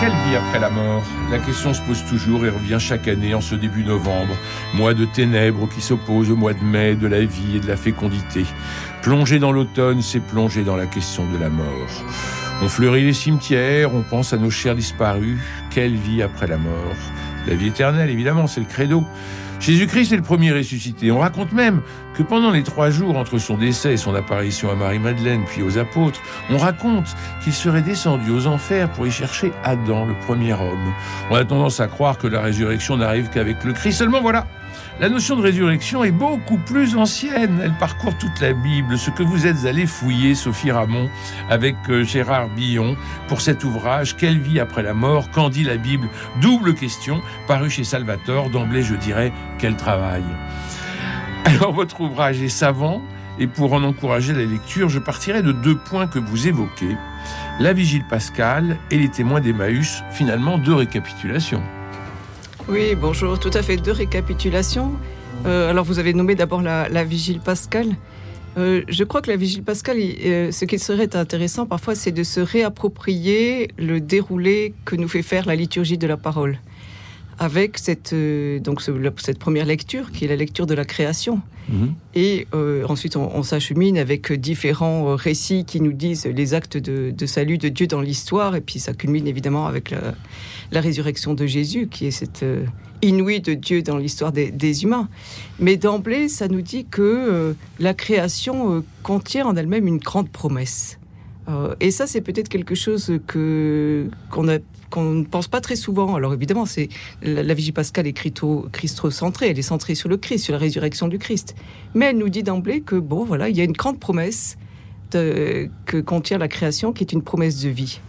Quelle vie après la mort? La question se pose toujours et revient chaque année en ce début novembre. Mois de ténèbres qui s'opposent au mois de mai de la vie et de la fécondité. Plonger dans l'automne, c'est plonger dans la question de la mort. On fleurit les cimetières, on pense à nos chers disparus. Quelle vie après la mort? La vie éternelle, évidemment, c'est le credo. Jésus-Christ est le premier ressuscité. On raconte même que pendant les trois jours entre son décès et son apparition à Marie-Madeleine puis aux apôtres, on raconte qu'il serait descendu aux enfers pour y chercher Adam, le premier homme. On a tendance à croire que la résurrection n'arrive qu'avec le Christ. Seulement voilà, la notion de résurrection est beaucoup plus ancienne. Elle parcourt toute la Bible. Ce que vous êtes allé fouiller, Sophie Ramon, avec euh, Gérard Billon, pour cet ouvrage Quelle vie après la mort Qu'en dit la Bible? Double question, paru chez Salvatore. D'emblée, je dirais, quel travail. Alors, votre ouvrage est savant, et pour en encourager la lecture, je partirai de deux points que vous évoquez la vigile pascale et les témoins d'Emmaüs, finalement deux récapitulations. Oui, bonjour. Tout à fait, deux récapitulations. Euh, alors, vous avez nommé d'abord la, vigile pascale. Euh, je crois que la vigile pascale, euh, ce qui serait intéressant parfois, c'est de se réapproprier le déroulé que nous fait faire la liturgie de la parole. Avec cette, donc cette première lecture, qui est la lecture de la création. Mhm. Et ensuite, on, s'achemine avec différents récits qui nous disent les actes de, de salut de Dieu dans l'histoire. Et puis, ça culmine évidemment avec la la résurrection de Jésus, qui est cette euh, inouïe de Dieu dans l'histoire des, humains. Mais d'emblée, ça nous dit que euh, la création euh, contient en elle-même une grande promesse. et ça, c'est peut-être quelque chose que qu'on ne pense pas très souvent. Alors évidemment, c'est la, Vigie pascale est christocentrée, elle est centrée sur le Christ, sur la résurrection du Christ. Mais elle nous dit d'emblée que bon, voilà, il y a une grande promesse que contient la création, qui est une promesse de vie.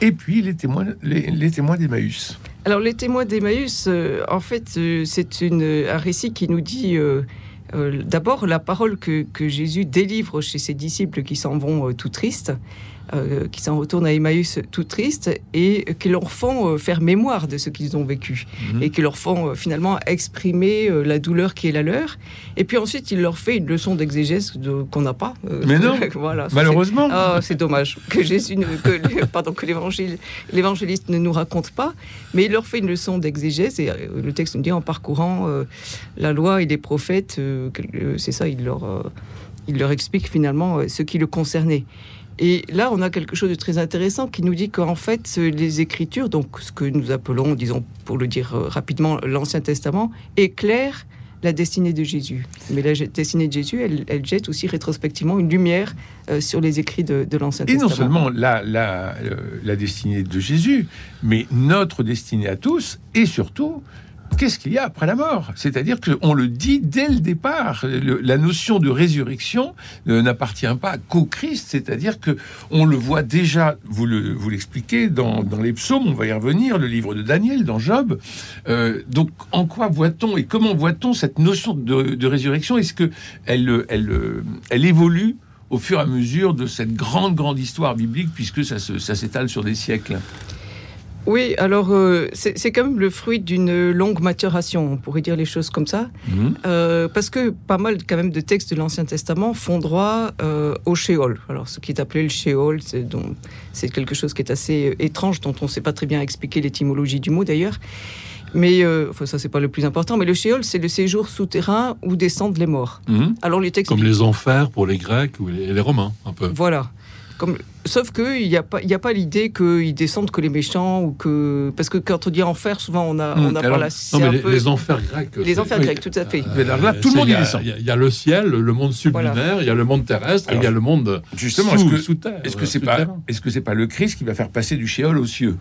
Et puis les témoins, les, témoins d'Emmaüs. Alors les témoins d'Emmaüs, euh, en fait, euh, c'est un récit qui nous dit euh, d'abord la parole que, que, Jésus délivre chez ses disciples qui s'en vont tout tristes. Euh, qui s'en retournent à Emmaüs tout tristes et qui leur font euh, faire mémoire de ce qu'ils ont vécu mhm. et qui leur font euh, finalement exprimer la douleur qui est la leur. Et puis ensuite, il leur fait une leçon d'exégèse qu'on n'a pas. Mais non, voilà, malheureusement. Ah, c'est dommage que Jésus, que, pardon, que l'évangile, l'évangéliste ne nous raconte pas, mais il leur fait une leçon d'exégèse et le texte nous dit en parcourant la loi et les prophètes, c'est ça, il leur, il leur explique finalement ce qui le concernait. Et là, on a quelque chose de très intéressant qui nous dit qu'en fait, les Écritures, donc ce que nous appelons, disons, pour le dire euh, rapidement, l'Ancien Testament, éclaire la destinée de Jésus. Mais la destinée de Jésus, elle, jette aussi rétrospectivement une lumière euh, sur les écrits de, l'Ancien Testament. Et non seulement la, la, euh, la destinée de Jésus, mais notre destinée à tous, et surtout qu'est-ce qu'il y a après la mort? C'est-à-dire qu'on le dit dès le départ. la notion de résurrection euh, n'appartient pas qu'au Christ, c'est-à-dire que on le voit déjà, vous l'expliquez, dans, les psaumes, on va y revenir, le livre de Daniel, dans Job. Euh, donc, en quoi voit-on et comment voit-on cette notion de, résurrection? Est-ce elle, elle, évolue au fur et à mesure de cette grande, grande histoire biblique, puisque ça s'étale sur des siècles? Oui, alors euh, c'est quand même le fruit d'une longue maturation, on pourrait dire les choses comme ça, mhm. euh, parce que pas mal quand même de textes de l'Ancien Testament font droit euh, au Sheol. Alors ce qui est appelé le Sheol, c'est quelque chose qui est assez étrange, dont on ne sait pas très bien expliquer l'étymologie du mot d'ailleurs. Mais enfin, ça, c'est pas le plus important. Mais le Sheol, c'est le séjour souterrain où descendent les morts. Mhm. Alors les textes comme les enfers pour les Grecs ou les, les Romains, un peu. Voilà. Sauf qu'il n'y a pas, a pas l'idée qu'ils descendent que les méchants ou que parce que quand on dit enfer, souvent on a, on a hmm. la. Non, mais les, enfers grecs. Les enfers grecs, tout à fait. là, tout le monde y descend. Il y, a le ciel, le monde sublimaire, il y a le monde terrestre, il y a le monde justement sous, est-ce que, terre. Est-ce que c'est pas, est-ce que c'est pas le Christ qui va faire passer du Sheol aux cieux?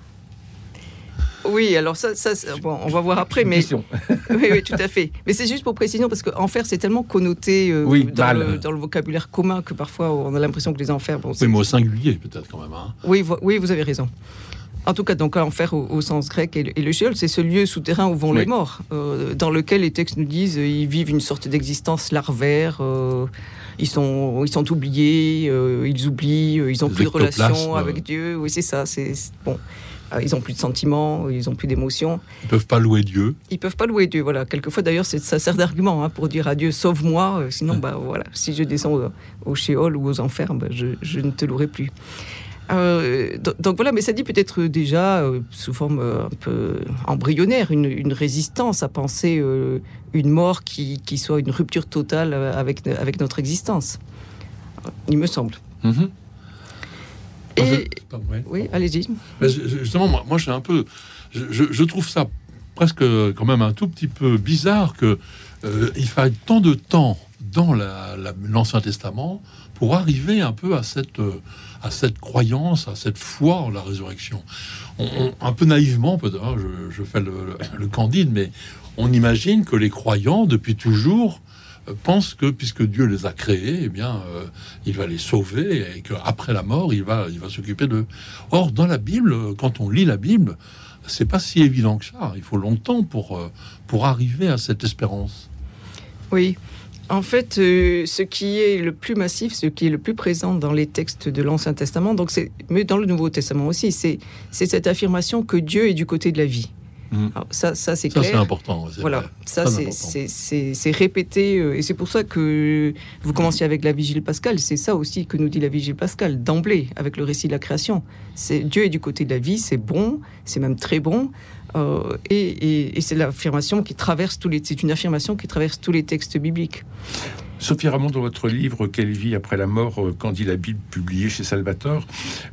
Oui, alors ça, ça bon, on va voir après, mais oui, oui, tout à fait. Mais c'est juste pour précision parce qu'enfer c'est tellement connoté euh, dans, le, vocabulaire commun que parfois on a l'impression que les enfers. Bon, oui, mais au singulier peut-être quand même. Hein. Oui, oui, vous avez raison. En tout cas, donc l'enfer au, au, sens grec et le, Sheol, c'est ce lieu souterrain où vont les morts, euh, dans lequel les textes nous disent ils vivent une sorte d'existence larvaire. ils sont, ils sont oubliés, ils oublient, ils ont plus de relation avec Dieu. Oui, c'est ça. C'est bon. Euh, ils ont plus de sentiments, ils ont plus d'émotions. Ils peuvent pas louer Dieu. Ils peuvent pas louer Dieu. Voilà. Quelquefois, d'ailleurs, ça sert d'argument hein, pour dire à Dieu sauve-moi. Euh, sinon, bah voilà, si je descends au, Sheol ou aux enfers, bah, je, ne te louerai plus. Euh, donc, voilà, mais ça dit peut-être déjà sous forme un peu embryonnaire, une, résistance à penser une mort qui, soit une rupture totale avec, avec notre existence. Il me semble. Oui, allez-y. Justement, moi, moi j'ai un peu. Je, trouve ça presque quand même un tout petit peu bizarre que euh, il faille tant de temps dans l'Ancien Testament pour arriver un peu à cette, euh, à cette croyance, à cette foi en la résurrection. un peu naïvement, peut-être, hein, je, je, fais le, le, candide, mais on imagine que les croyants, depuis toujours, pensent que puisque Dieu les a créés, eh bien, euh, il va les sauver et qu'après la mort, il va, il va s'occuper d'eux. Or, dans la Bible, quand on lit la Bible, c'est pas si évident que ça. Il faut longtemps pour, euh, pour arriver à cette espérance. Oui. En fait, euh, ce qui est le plus massif, ce qui est le plus présent dans les textes de l'Ancien Testament, donc c'est, mais dans le Nouveau Testament aussi, c'est, c'est cette affirmation que Dieu est du côté de la vie. Mm. ça, ça c'est clair. c'est important. Voilà, ça c'est répété euh, et c'est pour ça que vous commenciez avec la Vigile Pascal. C'est ça aussi que nous dit la Vigile Pascal d'emblée avec le récit de la création. C'est Dieu est du côté de la vie, c'est bon, c'est même très bon. Euh, et, et c'est l'affirmation qui traverse tous les. C'est une affirmation qui traverse tous les textes bibliques. Sophie Ramon, dans votre livre Quelle vie après la mort, euh, quand dit la Bible, publié chez Salvatore,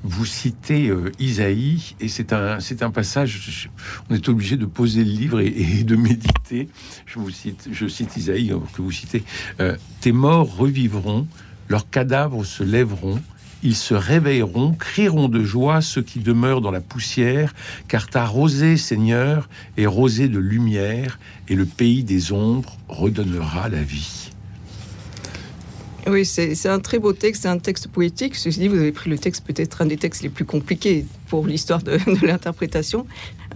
vous citez euh, Isaïe, et c'est un, c'est un passage, on est obligé de poser le livre et, de méditer. Je vous cite, je cite Isaïe, euh, que vous citez Tes morts revivront, leurs cadavres se lèveront, ils se réveilleront, crieront de joie ceux qui demeurent dans la poussière, car ta rosée, Seigneur, est rosée de lumière, et le pays des ombres redonnera la vie. Oui, c'est un très beau texte, c'est un texte poétique. Ceci dit, vous avez pris le texte peut-être un des textes les plus compliqués pour l'histoire de, l'interprétation.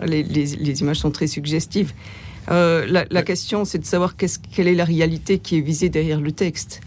Les, images sont très suggestives. Euh, la, la, question, c'est de savoir quelle est la réalité qui est visée derrière le texte.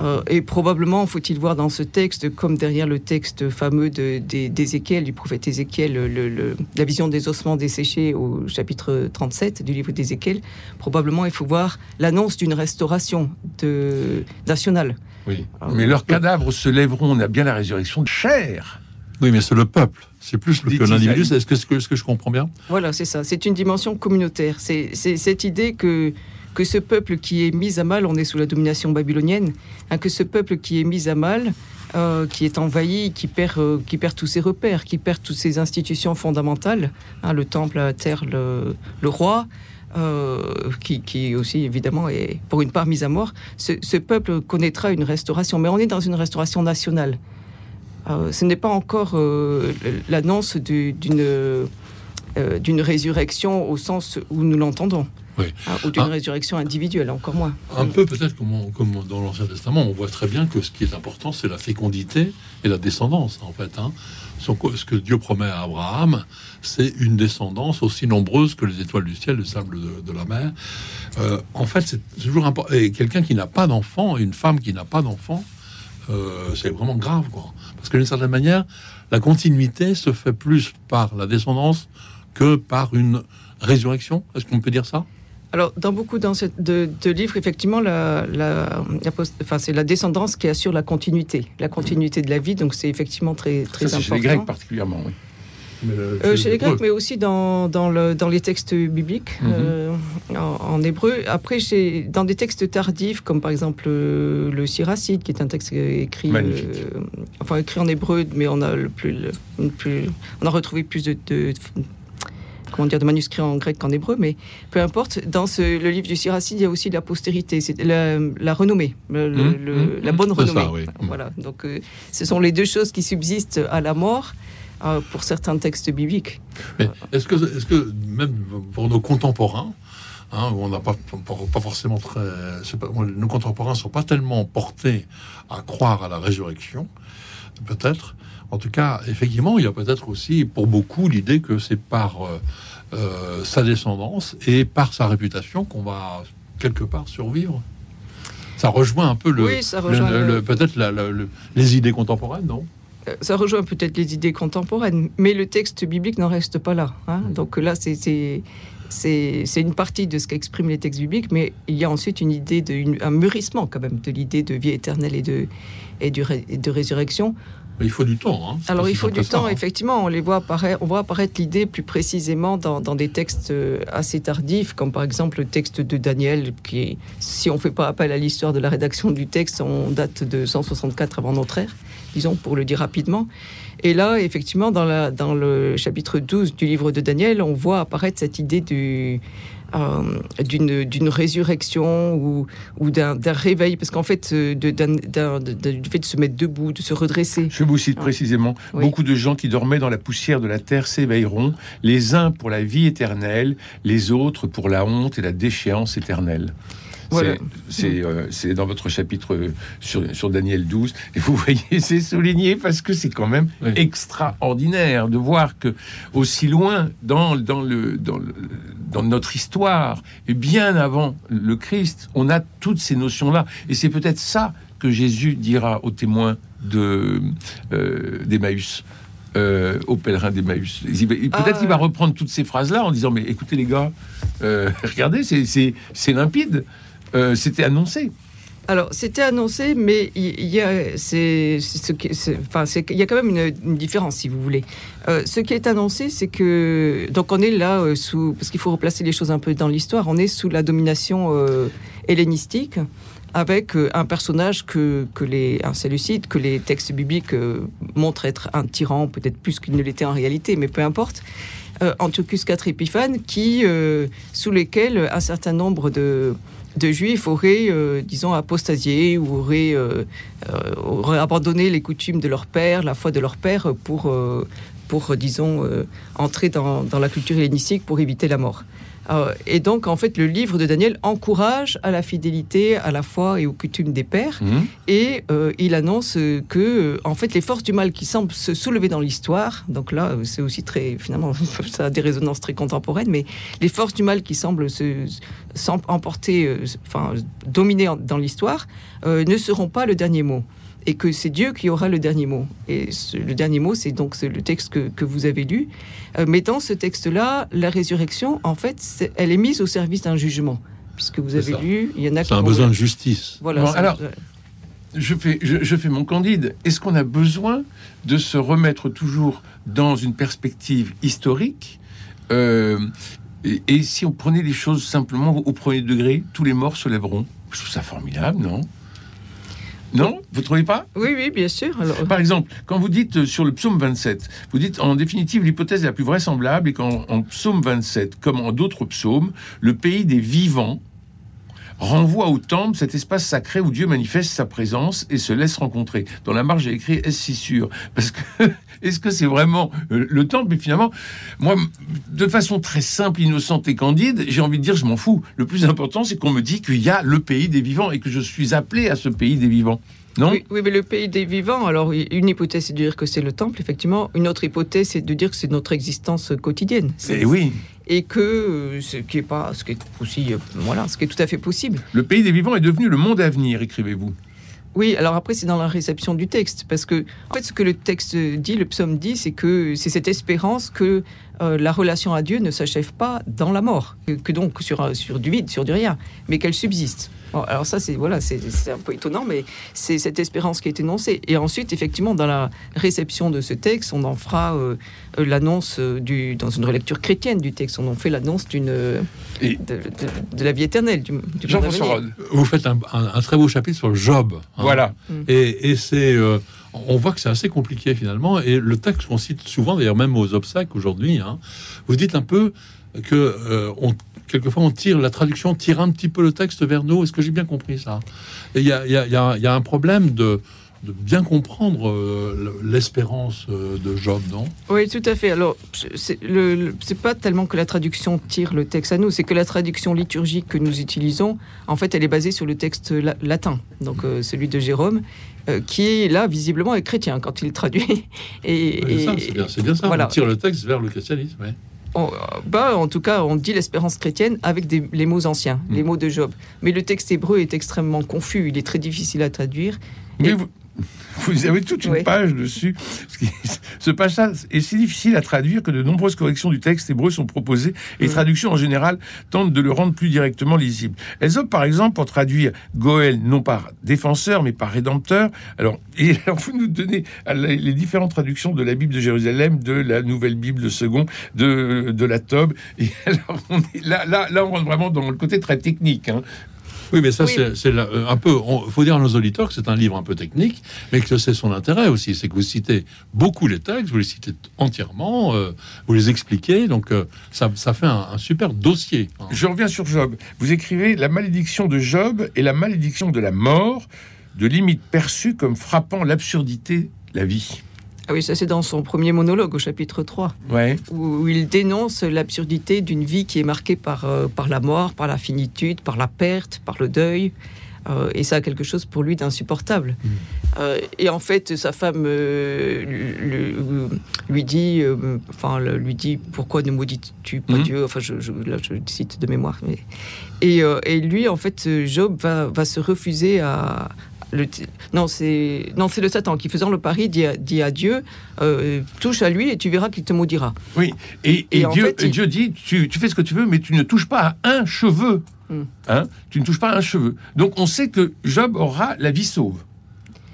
Euh, et probablement, faut-il voir dans ce texte, comme derrière le texte fameux d'Ézéchiel, du prophète Ézéchiel, le, la vision des ossements desséchés au chapitre 37 du livre d'Ézéchiel, probablement il faut voir l'annonce d'une restauration de, nationale. Oui, euh, mais leurs cadavres se lèveront, on a bien la résurrection de chair. Oui, mais c'est le peuple. C'est plus que l'individu. Est-ce que, est -ce que je comprends bien Voilà, c'est ça. C'est une dimension communautaire. C'est cette idée que que ce peuple qui est mis à mal, on est sous la domination babylonienne, hein, que ce peuple qui est mis à mal, euh, qui est envahi, qui perd, euh, qui perd tous ses repères, qui perd toutes ses institutions fondamentales, hein, le temple, la terre, le, roi, euh, qui, aussi évidemment est pour une part mis à mort, ce, peuple connaîtra une restauration. Mais on est dans une restauration nationale. ce n'est pas encore l'annonce d'une résurrection au sens où nous l'entendons. Ah, ou d'une résurrection individuelle, encore moins. Un peu peut-être comme, comme, dans l'Ancien Testament, on voit très bien que ce qui est important, c'est la fécondité et la descendance, en fait. Hein. Ce que Dieu promet à Abraham, c'est une descendance aussi nombreuse que les étoiles du ciel, le sable de, la mer. Euh, en fait, c'est toujours important. Et quelqu'un qui n'a pas d'enfant, une femme qui n'a pas d'enfant, euh, c'est vraiment grave, quoi. Parce que d'une certaine manière, la continuité se fait plus par la descendance que par une résurrection. Est-ce qu'on peut dire ça? Alors, dans beaucoup de, de, livres, effectivement, la, enfin, c'est la descendance qui assure la continuité, la continuité de la vie. Donc, c'est effectivement très, très important. Chez les Grecs particulièrement, oui. Euh, chez, les Grecs, mais aussi dans, dans, le, dans les textes bibliques mhm. euh, en, hébreu. Après, dans des textes tardifs, comme par exemple euh, le Siracide, qui est un texte écrit, enfin écrit en hébreu, mais on a le plus, plus on a retrouvé plus de, de comment dire, de manuscrits en grec qu'en hébreu, mais peu importe. Dans le livre du Siracide, il y a aussi la postérité, c'est la, renommée, mmh, mmh, la bonne renommée. Voilà. Donc, euh, ce sont les deux choses qui subsistent à la mort. Euh, pour certains textes bibliques. Est-ce que, est que, même pour nos contemporains, hein, où on n'a pas, pas, forcément très. nos contemporains ne sont pas tellement portés à croire à la résurrection, peut-être, En tout cas, effectivement, il y a peut-être aussi pour beaucoup l'idée que c'est par euh, euh, sa descendance et par sa réputation qu'on va quelque part survivre. Ça rejoint un peu le, Oui, le- le- le- peut-être les idées contemporaines, non? Euh, Ça rejoint peut-être les idées contemporaines, mais le texte biblique n'en reste pas là. hein. Donc là, c'est- une partie de ce qu'expriment les textes bibliques, mais il y a ensuite une idée de une- un mûrissement quand même de l'idée de vie éternelle et de et, du ré- et de résurrection. Il faut du temps. hein. Alors il faut du temps, hein. effectivement. On les voit apparaître, on voit apparaître l'idée plus précisément dans, dans des textes euh, assez tardifs, comme par exemple le texte de Daniel, qui est, si on fait pas appel à l'histoire de la rédaction du texte, on date de 164 avant notre ère, disons pour le dire rapidement. Et là, effectivement, dans, la, dans le chapitre 12 du livre de Daniel, on voit apparaître cette idée du, d'une, d'une résurrection ou, ou d'un, réveil, parce qu'en fait, euh, du fait de se mettre debout, de se redresser. Je vous cite précisément Oui. beaucoup de gens qui dormaient dans la poussière de la terre s'éveilleront, les uns pour la vie éternelle, les autres pour la honte et la déchéance éternelle. Voilà. C'est- C'est euh, c'est dans votre chapitre euh, sur, sur Daniel 12. Et vous voyez, c'est souligné parce que c'est quand même Oui. extraordinaire de voir que aussi loin dans, dans, le, dans, le- dans notre histoire, et bien avant le Christ, on a toutes ces notions-là. Et c'est peut-être ça que Jésus dira aux témoins de euh, d'Emmaüs. euh, aux pèlerins d'Emmaüs. Peut-être Ah, qu'il va reprendre toutes ces phrases-là en disant Mais écoutez, les gars, euh, regardez, c'est limpide. Euh, C'était annoncé. Alors, c'était annoncé, mais il y a, enfin, il y a quand même une, différence, si vous voulez. Euh, ce qui est annoncé, c'est que donc on est là euh, sous, parce qu'il faut replacer les choses un peu dans l'histoire. On est sous la domination hellénistique, avec un personnage que, les, un Séleucide, que les textes bibliques montrent être un tyran, peut-être plus qu'il ne l'était en réalité, mais peu importe. Antiochus IV Épiphane, qui, sous lesquels un certain nombre de de juifs auraient, euh, disons, apostasié ou auraient, euh, euh, auraient abandonné les coutumes de leur père, la foi de leur père, pour, pour disons, entrer dans, dans la culture hellénistique pour éviter la mort. Euh, et donc, en fait, le livre de Daniel encourage à la fidélité, à la foi et aux coutumes des pères. Et euh, il annonce que, euh, en fait, les forces du mal qui semblent se soulever dans l'histoire, donc là, c'est aussi très, finalement, ça a des résonances très contemporaines, mais les forces du mal qui semblent se, s'em- emporter, euh, enfin, dominer dans l'histoire, euh, ne seront pas le dernier mot. Et que c'est Dieu qui aura le dernier mot. Et ce- le dernier mot, c'est donc le texte que, que vous avez lu. Euh, mais dans ce texte-là, la résurrection, en fait, elle est mise au service d'un jugement. Puisque vous avez lu, il y en a qui C'est un ont- besoin de justice. Voilà. Bon, alors, je fais, je, je fais mon candide. Est-ce qu'on a besoin de se remettre toujours dans une perspective historique Euh, et, et si on prenait les choses simplement au premier degré, tous les morts se lèveront Je trouve ça formidable, non? Non Vous trouvez pas Oui, oui, bien sûr. Alors, Par exemple, quand vous dites euh, sur le psaume 27, vous dites en définitive l'hypothèse la plus vraisemblable est qu'en en psaume 27, comme en d'autres psaumes, le pays des vivants renvoie au temple cet espace sacré où Dieu manifeste sa présence et se laisse rencontrer. Dans la marge, j'ai écrit est-ce si sûr? Parce que est-ce que c'est vraiment euh, le temple? Mais finalement, moi, de façon très simple, innocente et candide, j'ai envie de dire je m'en fous. Le plus important, c'est qu'on me dit qu'il y a le pays des vivants et que je suis appelé à ce pays des vivants. Non? Oui, oui, mais le pays des vivants, alors une hypothèse, c'est de dire que c'est le temple, effectivement. Une autre hypothèse, c'est de dire que c'est notre existence quotidienne. C'est- Eh oui. Et que euh, ce qui est pas, ce qui est aussi, euh, voilà, ce qui est tout à fait possible. Le pays des vivants est devenu le monde à venir, écrivez-vous. Oui, alors après, c'est dans la réception du texte. Parce que, en fait, ce que le texte dit, le psaume dit, c'est que c'est cette espérance que euh, la relation à Dieu ne s'achève pas dans la mort, que, que donc sur, un- sur du vide, sur du rien, mais qu'elle subsiste. Bon, alors ça, c'est voilà, c'est un peu étonnant, mais c'est cette espérance qui est énoncée. Et ensuite, effectivement, dans la réception de ce texte, on en fera euh, euh, l'annonce euh, du, dans une relecture chrétienne du texte, on en fait l'annonce d'une euh, de, de- de la vie éternelle, du, du Jean-François. Rode. Vous faites un, un- un très beau chapitre sur Job. hein. Voilà. Et, et c'est, euh, on voit que c'est assez compliqué finalement. Et le texte qu'on cite souvent, d'ailleurs même aux obsèques aujourd'hui, hein, vous dites un peu que euh, quelquefois on tire la traduction tire un petit peu le texte vers nous. Est-ce que j'ai bien compris ça? Il y a un problème de de bien comprendre euh, l'espérance euh, de Job, non? Oui, tout à fait. Alors, c'est le, pas tellement que la traduction tire le texte à nous, c'est que la traduction liturgique que nous utilisons, en fait, elle est basée sur le texte latin, donc euh, celui de Jérôme, qui là visiblement est chrétien quand il traduit. Et, c'est bien, ça. On tire le texte vers le christianisme. bah, en tout cas, on dit l'espérance chrétienne avec des, les mots anciens, les mm. mots de Job. Mais le texte hébreu est extrêmement confus, il est très difficile à traduire. Mais vous, vous avez toute une page dessus. Ce passage est si difficile à traduire que de nombreuses corrections du texte hébreu sont proposées et les mm. traductions en général tentent de le rendre plus directement lisible. Elles optent par exemple pour traduire Goël non par défenseur mais par rédempteur. Alors, et alors vous nous donnez les différentes traductions de la Bible de Jérusalem, de la Nouvelle Bible de Second, de, de la Tob. Et alors on est là, là, là, on rentre vraiment dans le côté très technique. Hein. Oui, mais ça, c'est euh, un peu. Il faut dire à nos auditeurs que c'est un livre un peu technique, mais que c'est son intérêt aussi. C'est que vous citez beaucoup les textes, vous les citez entièrement, euh, vous les expliquez. Donc, euh, ça, ça, fait un, super dossier. Hein. Je reviens sur Job. Vous écrivez La malédiction de Job et la malédiction de la mort, de limites perçues comme frappant l'absurdité de la vie. Ah oui, ça c'est dans son premier monologue au chapitre 3, ouais. où, il dénonce l'absurdité d'une vie qui est marquée par, euh, par la mort, par la finitude, par la perte, par le deuil. Euh, et ça a quelque chose pour lui d'insupportable. Mm. Euh, et en fait, sa femme lui dit, enfin, lui dit, pourquoi ne maudis-tu pas mm. Dieu? Enfin, je, là, je cite de mémoire. Mais... Et, et, lui, en fait, Job va, va se refuser à, non, c'est non, c'est le Satan qui faisant le pari dit, dit à Dieu, euh, touche à lui et tu verras qu'il te maudira. Oui, et, Dieu, Dieu, dit, tu, fais ce que tu veux, mais tu ne touches pas à un cheveu. Hmm. Hein tu ne touches pas à un cheveu. Donc on sait que Job aura la vie sauve.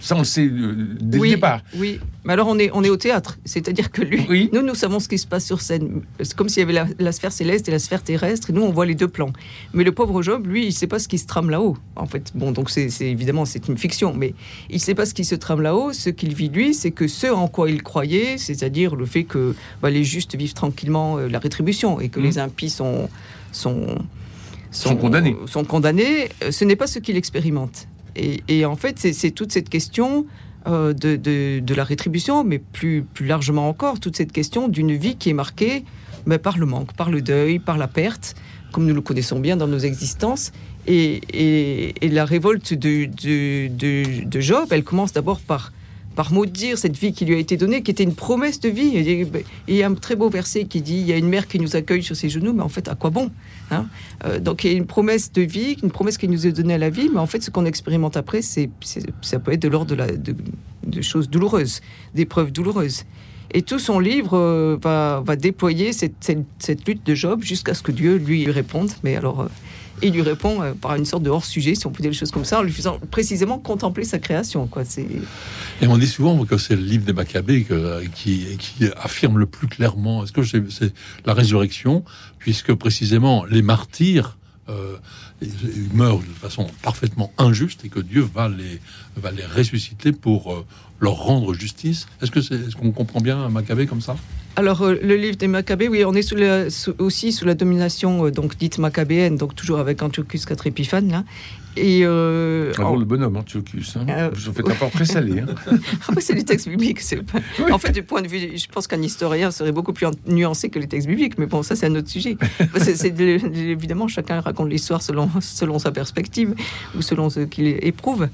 Ça, on le sait euh, dès le départ. Oui, mais alors on est, on est au théâtre. C'est-à-dire que lui, nous, nous savons ce qui se passe sur scène. C'est comme s'il y avait la, sphère céleste et la sphère terrestre, et nous, on voit les deux plans. Mais le pauvre Job, lui, il ne sait pas ce qui se trame là-haut. En fait, bon, donc c'est évidemment, c'est une fiction, mais il ne sait pas ce qui se trame là-haut. Ce qu'il vit, lui, c'est que ce en quoi il croyait, c'est-à-dire le fait que bah, les justes vivent tranquillement euh, la rétribution et que mmh. les impies sont, sont, sont, condamnés. Sont condamnés, euh, ce n'est pas ce qu'il expérimente. Et, en fait, c'est toute cette question euh, de, la rétribution, mais plus, plus largement encore, toute cette question d'une vie qui est marquée mais par le manque, par le deuil, par la perte, comme nous le connaissons bien dans nos existences. Et, la révolte de, Job, elle commence d'abord par par maudire cette vie qui lui a été donnée, qui était une promesse de vie. Et il y a un très beau verset qui dit il y a une mère qui nous accueille sur ses genoux, mais en fait, à quoi bon hein? Euh, Donc il y a une promesse de vie, une promesse qui nous est donnée à la vie, mais en fait, ce qu'on expérimente après, c'est, ça peut être de l'ordre de, de, choses douloureuses, d'épreuves douloureuses. Et tout son livre euh, va, va, déployer cette, cette, lutte de Job jusqu'à ce que Dieu lui réponde. Mais alors. Euh, il lui répond euh, par une sorte de hors-sujet, si on peut dire les choses comme ça, en lui faisant précisément contempler sa création. Quoi. Et on dit souvent que c'est le livre des Maccabées qui, qui, affirme le plus clairement, est-ce que c'est la résurrection, puisque précisément les martyrs euh, meurent de façon parfaitement injuste et que Dieu va les, va les ressusciter pour euh, leur rendre justice. Est-ce que c'est, est-ce qu'on comprend bien Maccabée comme ça? Alors, euh, le livre des Maccabées, oui, on est sous aussi sous la domination donc dite maccabéenne, donc toujours avec Antiochus IV Épiphane, là. Et euh, le bonhomme, Antiochus. Hein. Euh, Vous faites un portrait salé. Hein. Ah c'est du texte biblique. En fait, du point de vue, je pense qu'un historien serait beaucoup plus nuancé que les textes bibliques. Mais bon, ça, c'est un autre sujet. évidemment, chacun raconte l'histoire selon, selon sa perspective ou selon ce qu'il éprouve.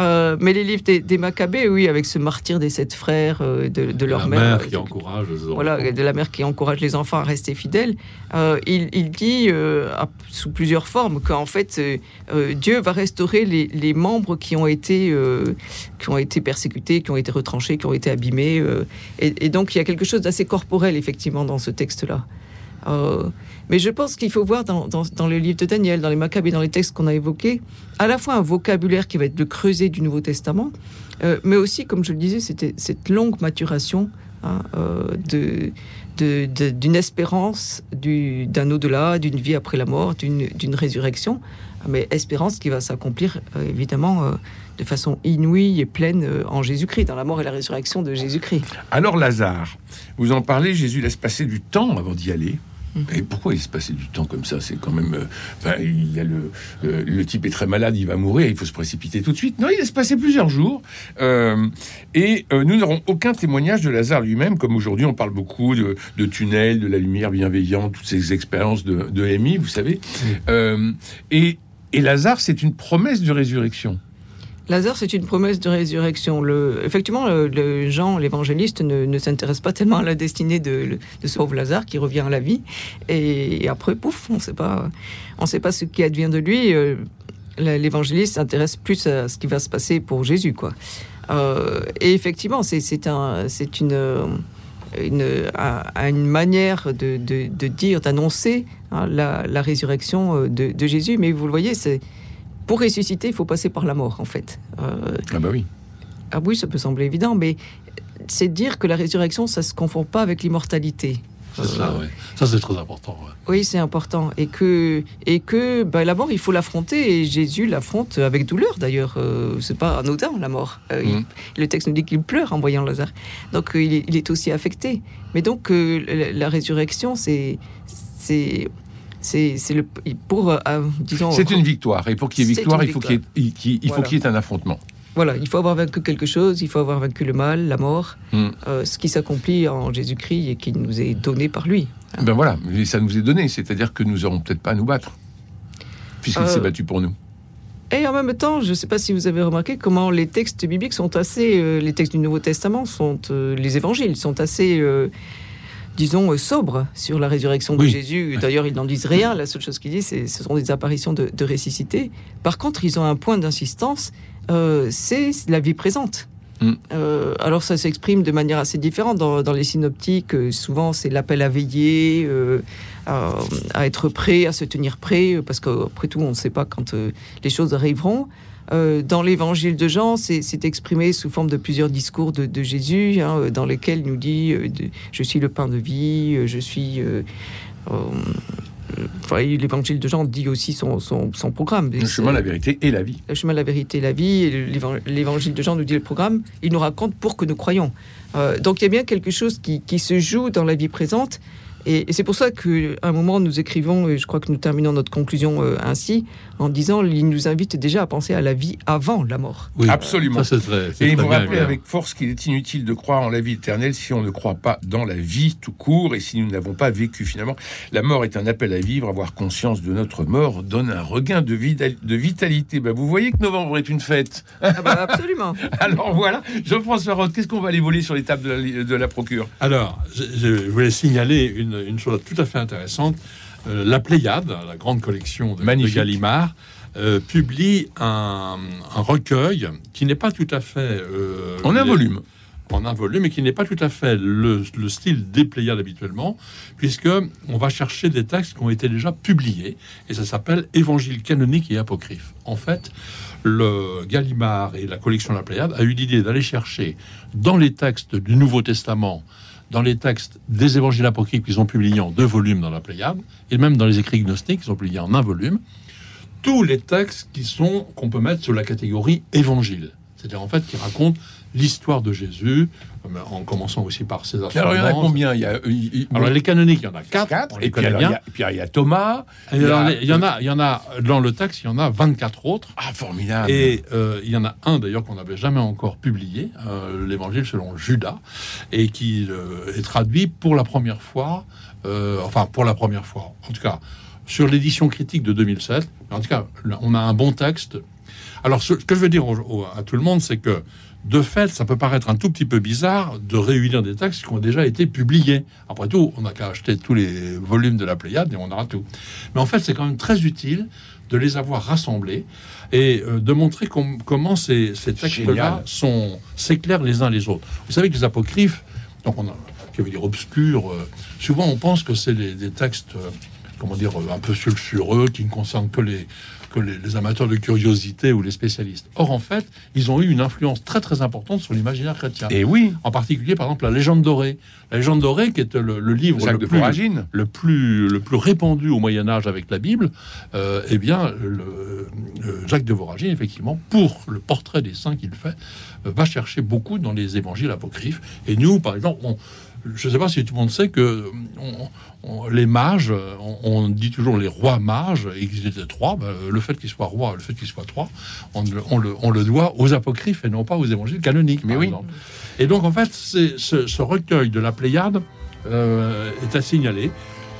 Euh, mais les livres des, Maccabées, oui, avec ce martyr des sept frères, euh, de, leur mère, mère qui encourage les enfants. Voilà, de la mère qui encourage les enfants à rester fidèles. Euh, il, dit, sous plusieurs formes, qu'en fait, Dieu va restaurer les, membres qui ont été qui ont été persécutés, qui ont été retranchés, qui ont été abîmés. Et, et, donc, il y a quelque chose d'assez corporel, effectivement, dans ce texte-là. Mais je pense qu'il faut voir dans, le livre de Daniel, dans les Maccabées, dans les textes qu'on a évoqués, à la fois un vocabulaire qui va être de creuser du Nouveau Testament, euh, mais aussi, comme je le disais, cette longue maturation hein, euh, d'une espérance d'un au-delà, d'une vie après la mort, d'une résurrection, mais espérance qui va s'accomplir euh, évidemment de façon inouïe et pleine en Jésus-Christ, dans la mort et la résurrection de Jésus-Christ. Alors Lazare, vous en parlez, Jésus laisse passer du temps avant d'y aller. Et pourquoi il se passait du temps comme ça? C'est quand même. euh, il y a le, euh, le type est très malade, il va mourir, il faut se précipiter tout de suite. Non, il se passer plusieurs jours. Euh, et euh, nous n'aurons aucun témoignage de Lazare lui-même, comme aujourd'hui on parle beaucoup de, de tunnels, de la lumière bienveillante, toutes ces expériences de, de vous savez. Euh, et, et Lazare, c'est une promesse de résurrection. Lazare, c'est une promesse de résurrection. Effectivement, le, Jean, l'évangéliste, ne, ne s'intéresse pas tellement à la destinée de, de sauve Lazare, qui revient à la vie. Et, après, pouf, on ne sait pas, on sait pas ce qui advient de lui. Euh, L'évangéliste s'intéresse plus à ce qui va se passer pour Jésus, quoi. Euh, et effectivement, c'est un, c'est une, une, une manière de, de- de dire, d'annoncer hein, la, la résurrection euh, de, de Jésus. Mais vous le voyez, c'est pour ressusciter, il faut passer par la mort, en fait. Euh, Ah bah oui. ah oui, ça peut sembler évident, mais c'est dire que la résurrection, ça se confond pas avec l'immortalité. C'est ça, Euh, ouais. Ça, c'est très important. ouais. Oui, c'est important. Et que, et que bah, la mort, il faut l'affronter. Et Jésus l'affronte avec douleur, d'ailleurs. Euh, c'est pas anodin, la mort. Euh, il- Mhm. le texte nous dit qu'il pleure en voyant Lazare. Donc, il, est, il est aussi affecté. Mais donc, euh, la, la résurrection, c'est. C'est le pour euh, euh, disons C'est une victoire. Et pour qu'il y ait victoire, il faut qu'il y ait, Voilà. y un affrontement. voilà il faut avoir vaincu quelque chose il faut avoir vaincu le mal la mort Mm. euh, ce qui s'accomplit en Jésus-Christ et qui nous est donné par lui Ben voilà, mais ça nous est donné, c'est-à-dire que nous n'aurons peut-être pas à nous battre, puisqu'il Euh, s'est battu pour nous. Et en même temps, je ne sais pas si vous avez remarqué comment les textes bibliques sont assez, euh, les textes du Nouveau Testament sont, euh, les évangiles sont assez, euh, disons, euh, sobres sur la résurrection de. Jésus. D'ailleurs, ils n'en disent rien. La seule chose qu'ils disent, ce sont des apparitions de, de ressuscités. Par contre, ils ont un point d'insistance, euh, c'est la vie présente. Mm. Euh, alors ça s'exprime de manière assez différente dans, dans les synoptiques. euh, souvent, c'est l'appel à veiller, euh, à, à être prêt, à se tenir prêt, parce qu'après tout, on ne sait pas quand les choses arriveront. Euh, dans l'évangile de Jean, c'est exprimé sous forme de plusieurs discours de, de Jésus, hein, euh, dans lesquels il nous dit euh, de- Je suis le pain de vie, je suis. euh, enfin, l'évangile de Jean dit aussi son, son, son programme. Le chemin, la vérité et la vie. Le chemin, la vérité, la vie. Et l'évan- L'évangile de Jean nous dit le programme. Il nous raconte pour que nous croyons. Donc il y a bien quelque chose qui, qui se joue dans la vie présente. Et, et c'est pour ça qu'à un moment, nous écrivons, et je crois que nous terminons notre conclusion euh, ainsi, en disant il nous invite déjà à penser à la vie avant la mort. Oui, Absolument. Ça, c'est très, Et il vous bien. avec force qu'il est inutile de croire en la vie éternelle si on ne croit pas dans la vie tout court et si nous n'avons pas vécu finalement. La mort est un appel à vivre, avoir conscience de notre mort donne un regain de, vitalité. Ben, vous voyez que novembre est une fête. Ah bah, absolument. Alors voilà, Jean-François Roth, qu'est-ce qu'on va aller voler sur les tables de la, de la procure? Alors, je, je voulais signaler une, une chose tout à fait intéressante. Euh, la Pléiade, la grande collection de, de. Gallimard, euh, publie un, un recueil qui n'est pas tout à fait... euh, En un volume. en un volume, mais qui n'est pas tout à fait le, le style des Pléiades habituellement, puisque on va chercher des textes qui ont été déjà publiés, et ça s'appelle Évangile canonique et apocryphe. En fait, le Gallimard et la collection de la Pléiade a eu l'idée d'aller chercher dans les textes du Nouveau Testament, dans les textes des Évangiles apocryphes qu'ils ont publiés en deux volumes dans la Pléiade, et même dans les écrits gnostiques qu'ils ont publiés en un volume, tous les textes qui sont qu'on peut mettre sur la catégorie évangile, c'est-à-dire en fait qui racontent l'histoire de Jésus, euh, en commençant aussi par ses Alors il y en a combien Il y a, il- il- Alors les canoniques, il y en a quatre, et puis, alors, il y a, et puis il y a Thomas. Et il y en a, il y en a dans le texte, il y en a 24 autres. Ah, formidable. Et euh, il y en a un d'ailleurs qu'on n'avait jamais encore publié, euh, l'Évangile selon Judas, et qui euh, est traduit pour la première fois, euh, enfin pour la première fois, en tout cas sur l'édition critique de 2007. En tout cas, on a un bon texte. Alors ce, ce que je veux dire au- au- à tout le monde, c'est que de fait, ça peut paraître un tout petit peu bizarre de réunir des textes qui ont déjà été publiés. Après tout, on n'a qu'à acheter tous les volumes de la Pléiade et on aura tout. Mais en fait, c'est quand même très utile de les avoir rassemblés et euh, de montrer com- comment ces, ces textes-là sont s'éclairent les uns les autres. Vous savez que les apocryphes, donc on a, qui veut dire obscurs, euh, souvent on pense que c'est des textes, euh, comment dire, un peu sulfureux, qui ne concernent que les que les, les amateurs de curiosité ou les spécialistes. Or, en fait, ils ont eu une influence très très importante sur l'imaginaire chrétien. Et oui, En particulier, par exemple, la légende dorée. La légende dorée, qui est le, le livre le de plus, le plus, le plus répandu au Moyen Âge avec la Bible, euh, eh bien, le, euh, Jacques de Voragine, effectivement, pour le portrait des saints qu'il fait, euh, va chercher beaucoup dans les évangiles apocryphes. Et nous, par exemple, on- je ne sais pas si tout le monde sait que les mages, on, dit toujours les rois mages, et qu'ils étaient trois. Ben, le fait qu'ils soient rois, le fait qu'ils soient trois, on, le, doit aux apocryphes et non pas aux évangiles canoniques. Mais oui. Et donc, en fait, ce, ce, recueil de la Pléiade euh, est à signaler.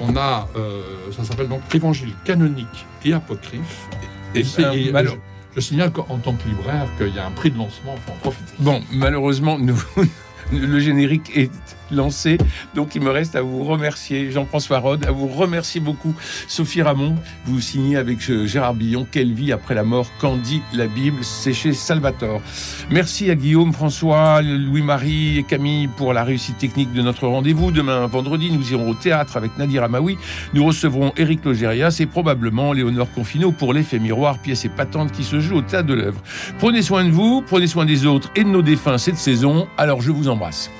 On a, euh, ça s'appelle donc l'évangile canonique et apocryphe. Et, c'est je, signale qu'en tant que libraire, qu'il y a un prix de lancement, faut en profiter. Bon, malheureusement, nous, le générique est lancé. Donc il me reste à vous remercier, Jean-François Rode, à vous remercier beaucoup, Sophie Ramon. Vous signez avec euh, Gérard Billon Quelle vie après la mort Qu'en dit la Bible C'est chez Salvatore. Merci à Guillaume, François, Louis-Marie et Camille pour la réussite technique de notre rendez-vous. Demain, vendredi, nous irons au théâtre avec Nadir Amaoui. Nous recevrons Éric Logérias et probablement Léonore Confino pour l'effet miroir, pièce épatante qui se joue au théâtre de l'œuvre. Prenez soin de vous, prenez soin des autres et de nos défunts cette saison. Alors je vous embrasse.